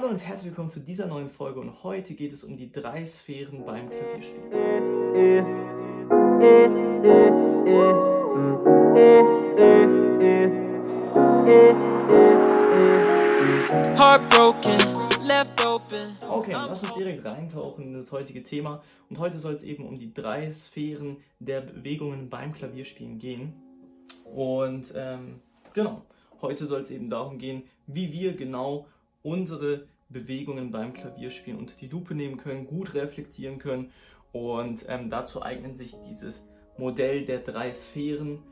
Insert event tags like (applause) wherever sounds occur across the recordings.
Hallo und herzlich willkommen zu dieser neuen Folge und heute geht es um die drei Sphären beim Klavierspielen. Okay, lass uns direkt reintauchen in das heutige Thema und heute soll es eben um die drei Sphären der Bewegungen beim Klavierspielen gehen. Und ähm, genau, heute soll es eben darum gehen, wie wir genau unsere Bewegungen beim Klavierspielen unter die Lupe nehmen können, gut reflektieren können und ähm, dazu eignet sich dieses Modell der drei Sphären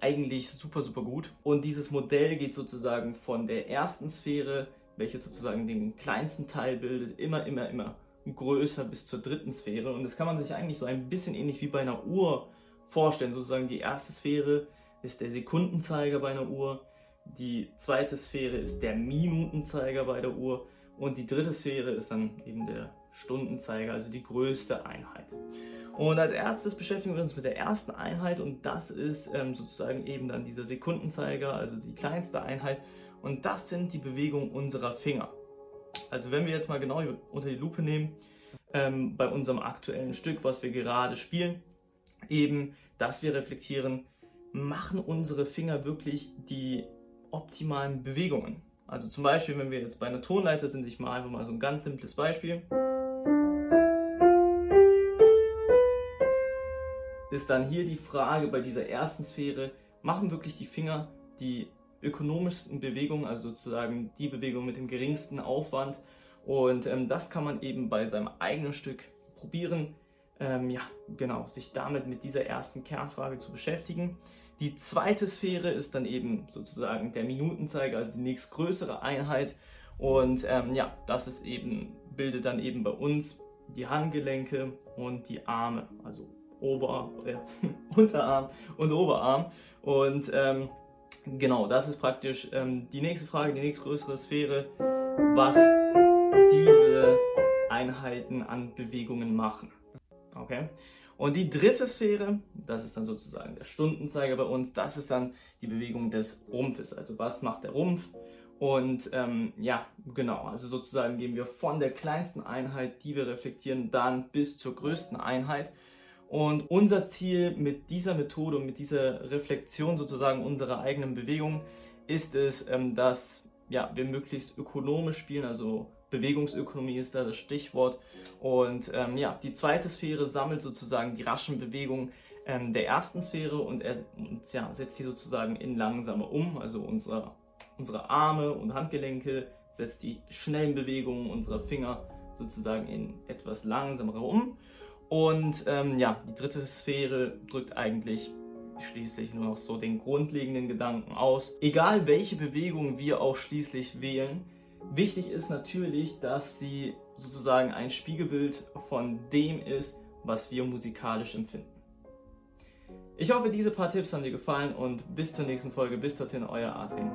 eigentlich super, super gut. Und dieses Modell geht sozusagen von der ersten Sphäre, welche sozusagen den kleinsten Teil bildet, immer, immer, immer größer bis zur dritten Sphäre. Und das kann man sich eigentlich so ein bisschen ähnlich wie bei einer Uhr vorstellen. Sozusagen die erste Sphäre ist der Sekundenzeiger bei einer Uhr, die zweite Sphäre ist der Minutenzeiger bei der Uhr und die dritte Sphäre ist dann eben der Stundenzeiger, also die größte Einheit. Und als erstes beschäftigen wir uns mit der ersten Einheit und das ist ähm, sozusagen eben dann dieser Sekundenzeiger, also die kleinste Einheit. Und das sind die Bewegungen unserer Finger. Also wenn wir jetzt mal genau unter die Lupe nehmen, ähm, bei unserem aktuellen Stück, was wir gerade spielen, eben, dass wir reflektieren, machen unsere Finger wirklich die optimalen Bewegungen. Also zum Beispiel, wenn wir jetzt bei einer Tonleiter sind, ich mache einfach mal so ein ganz simples Beispiel. ist dann hier die Frage bei dieser ersten Sphäre, machen wirklich die Finger die ökonomischsten Bewegungen, also sozusagen die Bewegung mit dem geringsten Aufwand. Und ähm, das kann man eben bei seinem eigenen Stück probieren, ähm, ja, genau, sich damit mit dieser ersten Kernfrage zu beschäftigen. Die zweite Sphäre ist dann eben sozusagen der Minutenzeiger, also die nächstgrößere Einheit. Und ähm, ja, das ist eben, bildet dann eben bei uns die Handgelenke und die Arme, also Ober, äh, (laughs) Unterarm und Oberarm. Und ähm, genau, das ist praktisch ähm, die nächste Frage, die nächstgrößere Sphäre, was diese Einheiten an Bewegungen machen. Okay? Und die dritte Sphäre, das ist dann sozusagen der Stundenzeiger bei uns, das ist dann die Bewegung des Rumpfes. Also was macht der Rumpf? Und ähm, ja, genau, also sozusagen gehen wir von der kleinsten Einheit, die wir reflektieren, dann bis zur größten Einheit. Und unser Ziel mit dieser Methode und mit dieser Reflexion sozusagen unserer eigenen Bewegung ist es, ähm, dass ja, wir möglichst ökonomisch spielen, also Bewegungsökonomie ist da das Stichwort. Und ähm, ja, die zweite Sphäre sammelt sozusagen die raschen Bewegungen ähm, der ersten Sphäre und, er, und ja, setzt sie sozusagen in langsame um, also unsere, unsere Arme und Handgelenke setzt die schnellen Bewegungen unserer Finger sozusagen in etwas langsamere um. Und ähm, ja, die dritte Sphäre drückt eigentlich schließlich nur noch so den grundlegenden Gedanken aus. Egal welche Bewegung wir auch schließlich wählen, wichtig ist natürlich, dass sie sozusagen ein Spiegelbild von dem ist, was wir musikalisch empfinden. Ich hoffe, diese paar Tipps haben dir gefallen und bis zur nächsten Folge. Bis dorthin, euer Adrian.